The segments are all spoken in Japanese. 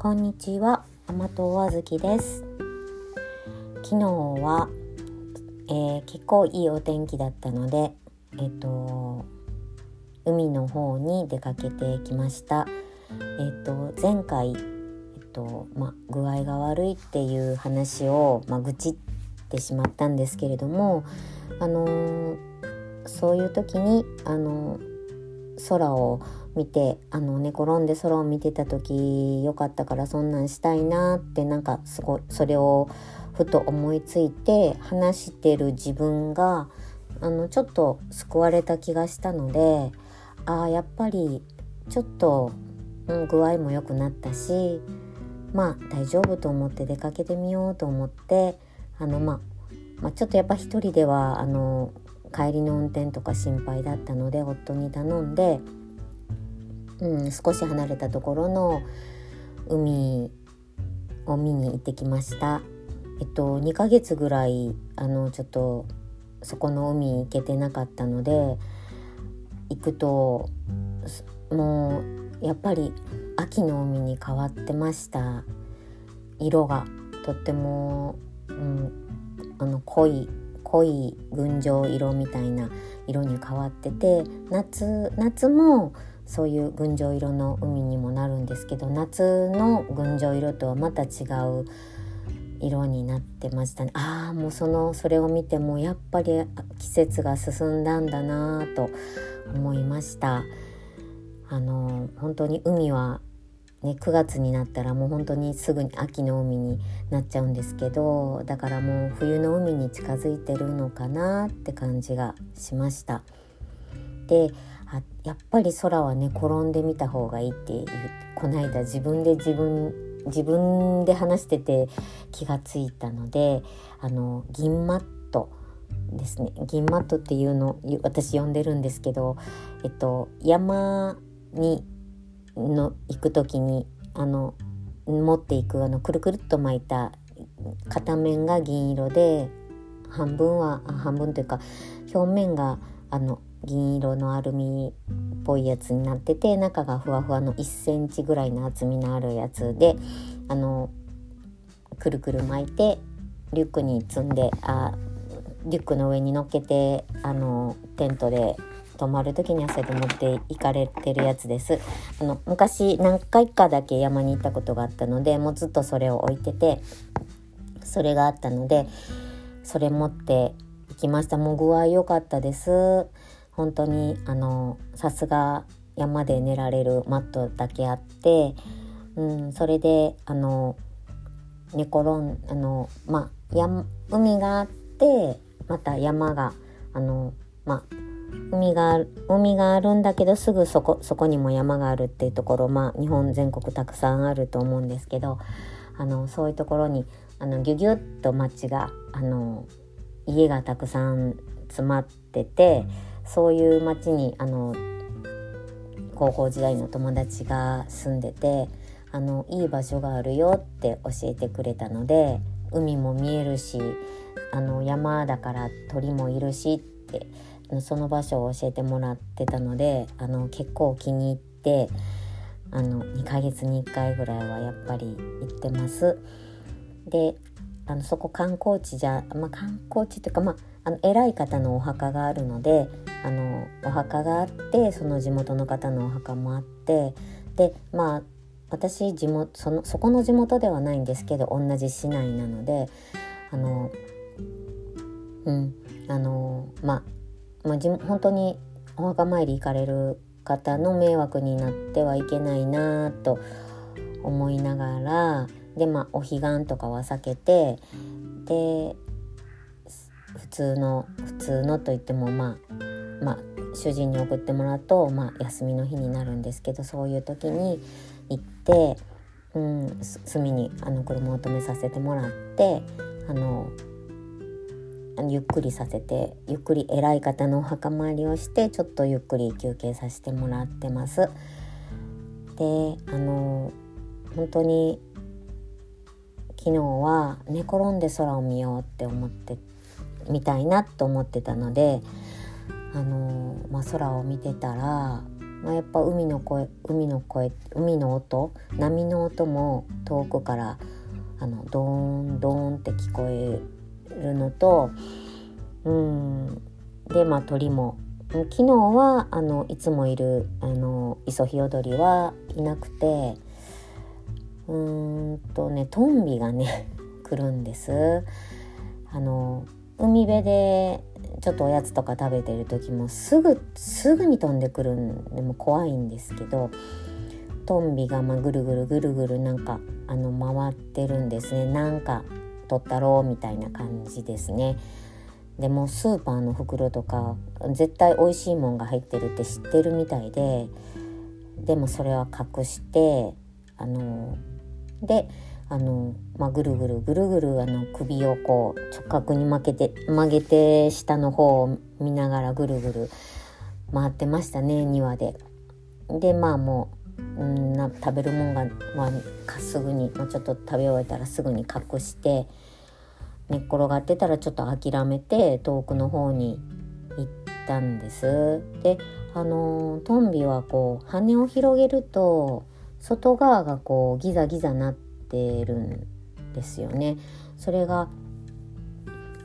こんにちは、甘党あずきです。昨日は、えー、結構いいお天気だったのでえっ、と海の方に出かけてきました。えっ、と前回えっ、とま具合が悪いっていう話をま愚痴ってしまったんですけれどもあのそういう時にあの空を見てあの寝転んで空を見てた時よかったからそんなんしたいなってなんかすごいそれをふと思いついて話してる自分があのちょっと救われた気がしたのでああやっぱりちょっと、うん、具合も良くなったしまあ大丈夫と思って出かけてみようと思ってあの、まあ、まあ、ちょっとやっぱ一人ではあの帰りの運転とか心配だったので夫に頼んでうん、少し離れたところの海を見に行ってきました。えっと2ヶ月ぐらいあのちょっとそこの海行けてなかったので行くともうやっぱり秋の海に変わってました色がとっても、うん、あの濃い濃い群青色みたいな色に変わってて夏夏もそういう群青色の海にもなるんですけど夏の群青色とはまた違う色になってましたね。ああもうそのそれを見てもやっぱり季節が進んだんだなと思いました。あの本当に海はね、9月になったらもう本当にすぐに秋の海になっちゃうんですけどだからもう冬の海に近づいてるのかなって感じがしました。でやっぱり空はね転んでみた方がいいっていうこの間自分で自分自分で話してて気がついたのであの銀マットですね銀マットっていうの私呼んでるんですけど、えっと、山にの行く時にあの持っていくあのくるくるっと巻いた片面が銀色で半分は半分というか表面があの銀色のアルミっぽいやつになってて中がふわふわの1センチぐらいの厚みのあるやつであのくるくる巻いてリュックに積んであリュックの上に乗っけてあのテントで泊まる時にはそうやって持って行かれてるやつです。あの昔何回かだけ山に行ったことがあったのでもうずっとそれを置いててそれがあったのでそれ持って行きました。もう具合良かったです。本当にあのさすが山で寝られるマットだけあって、うん、それであの寝転んあのまあや海があってまた山があのまあ海が海があるんだけどすぐそこそこにも山があるっていうところまあ日本全国たくさんあると思うんですけどあのそういうところにあのギュギュッと町があの家がたくさん詰まってて。そういう町にあの高校時代の友達が住んでてあのいい場所があるよって教えてくれたので海も見えるしあの山だから鳥もいるしってその場所を教えてもらってたのであの結構気に入ってあの2ヶ月に1回ぐらいはやっぱり行ってます。であのそこ観光地じゃ、まあ、観光地っていうか、まあ、あの偉い方のお墓があるのであのお墓があってその地元の方のお墓もあってでまあ私地元そのそこの地元ではないんですけど同じ市内なのであのうんあのまあ、まあ、本当にお墓参り行かれる方の迷惑になってはいけないなと思いながらでまあお彼岸とかは避けてで普通の普通のといってもまあまあ主人に送ってもらうと、まあ、休みの日になるんですけどそういう時に行って、うん、隅にあの車を止めさせてもらってあのゆっくりさせてゆっくり偉い方のお墓参りをしてちょっとゆっくり休憩させてもらってます。であの本当に昨日は寝転んで空を見ようって思ってみたいなと思ってたのであの、まあ、空を見てたらまあ、やっぱ海の声海の声海の音波の音も遠くからあのドーンドーンって聞こえるのとうん。でまあ鳥も。昨日はあのいつもいるあのイソヒヨドリはいなくてうーんとねトンビがね 来るんです。あの海辺でちょっとおやつとか食べてる時もすぐすぐに飛んでくるんでも怖いんですけどトンビがまぐるぐるぐるぐるなんかあの回ってるんですね。なんか取ったろうみたいな感じですね。でもスーパーの袋とか絶対美味しいもんが入ってるって知ってるみたいででもそれは隠してあのであの、まあ、ぐるぐるぐるぐるあの首をこう直角に曲げて曲げて下の方を見ながらぐるぐる回ってましたね庭で。でまあもうんな食べるもんが、まあ、すぐに、まあ、ちょっと食べ終えたらすぐに隠して寝っ転がってたらちょっと諦めて遠くの方に行ったんです。であのトンビはこう羽を広げると外側がこうギザギザなってるんですよね。それが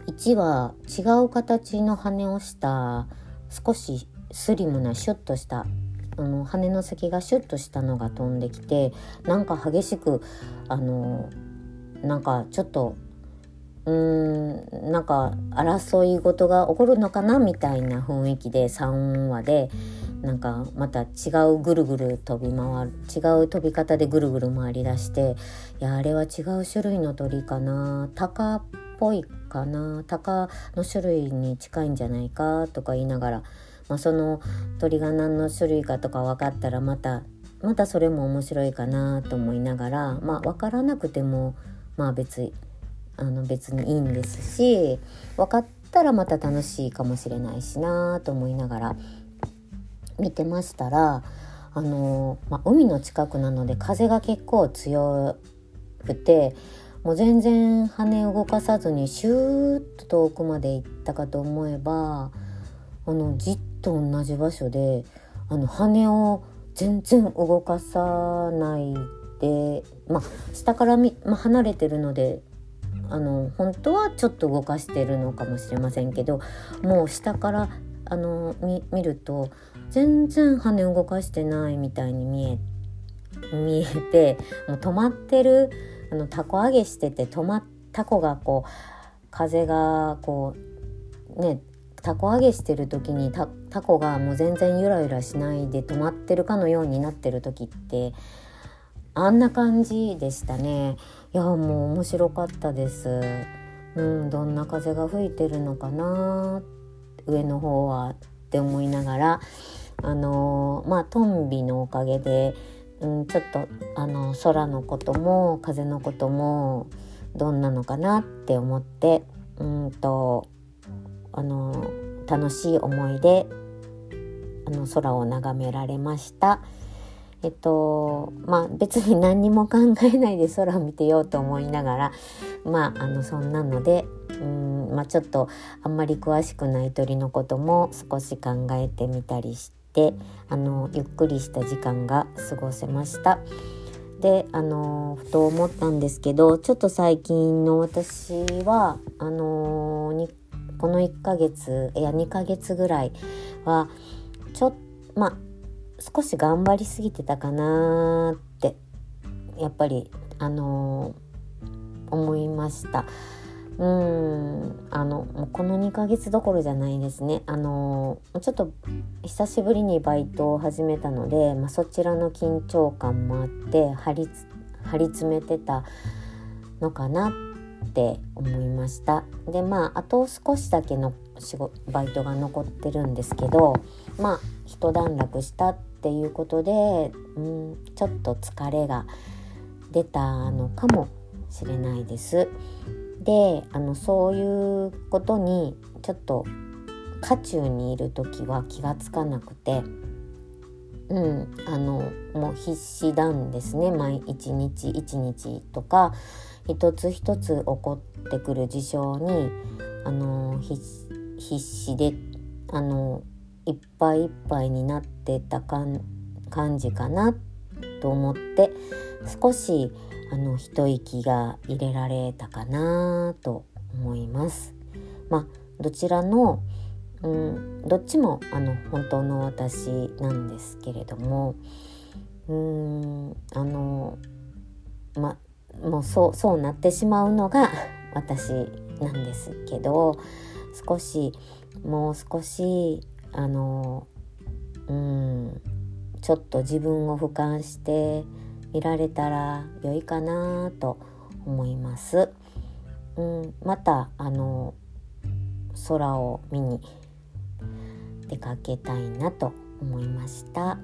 1は違う形の羽をした少しスリムなシュッとしたあの羽の先がシュッとしたのが飛んできてなんか激しくあのなんかちょっとうーんなんか争い事が起こるのかなみたいな雰囲気で3話でなんかまた違うぐるぐる飛び回る違う飛び方でぐるぐる回りだしていやあれは違う種類の鳥かなタカっぽいかなタカの種類に近いんじゃないかとか言いながら、まあ、その鳥が何の種類かとか分かったらまたまたそれも面白いかなと思いながらまあ分からなくてもまあ別あの別にいいんですし分かったらまた楽しいかもしれないしなと思いながら見てましたらあの、まあ、海の近くなので風が結構強くてもう全然羽動かさずにシューッと遠くまで行ったかと思えばあのじっと同じ場所であの羽を全然動かさないで、まあ、下からみ、まあ、離れてるのであの本当はちょっと動かしてるのかもしれませんけどもう下からあの見ると全然羽動かしてないみたいに見え見えてもう止まってるあのタコ揚げしてて止まっタコがこう風がこうねタコ揚げしてる時にタタコがもう全然ゆらゆらしないで止まってるかのようになってる時ってあんな感じでしたね。いやもう面白かったです。うんどんな風が吹いてるのかな上の方はって思いながらあのまあトンビのおかげで、うん、ちょっとあの空のことも風のこともどんなのかなって思ってうんとあの楽しい思いであの空を眺められました。えっとまあ別に何にも考えないで空を見てようと思いながらまああのそんなのでうんまあちょっとあんまり詳しくない鳥のことも少し考えてみたりしてあのゆっくりした時間が過ごせました。であのふと思ったんですけどちょっと最近の私はあのにこの1ヶ月いや2ヶ月ぐらいはちょっまあ少し頑張りすぎてたかなってやっぱりあの思いました。うんあのもうこの2ヶ月どころじゃないですねあのちょっと久しぶりにバイトを始めたので、まあ、そちらの緊張感もあって張り張り詰めてたのかなって思いましたでまああと少しだけの仕事バイトが残ってるんですけどまあ一段落したっていうことで、うん、ちょっと疲れが出たのかもしれないです。であのそういうことにちょっと渦中にいる時は気が付かなくてうんあのもう必死なんですね毎一日一日とか一つ一つ起こってくる事象にあの必死であのいっぱいいっぱいになってた感じかなと思って少しあの一息が入れられたかなと思います。まあ、どちらの、うん、どっちもあの本当の私なんですけれどもうんあのまもうそうそうなってしまうのが 私なんですけど少しもう少しあのうんちょっと自分を俯瞰して見られたら良いかなと思います。うん、またあの空を見に出かけたいなと思いました。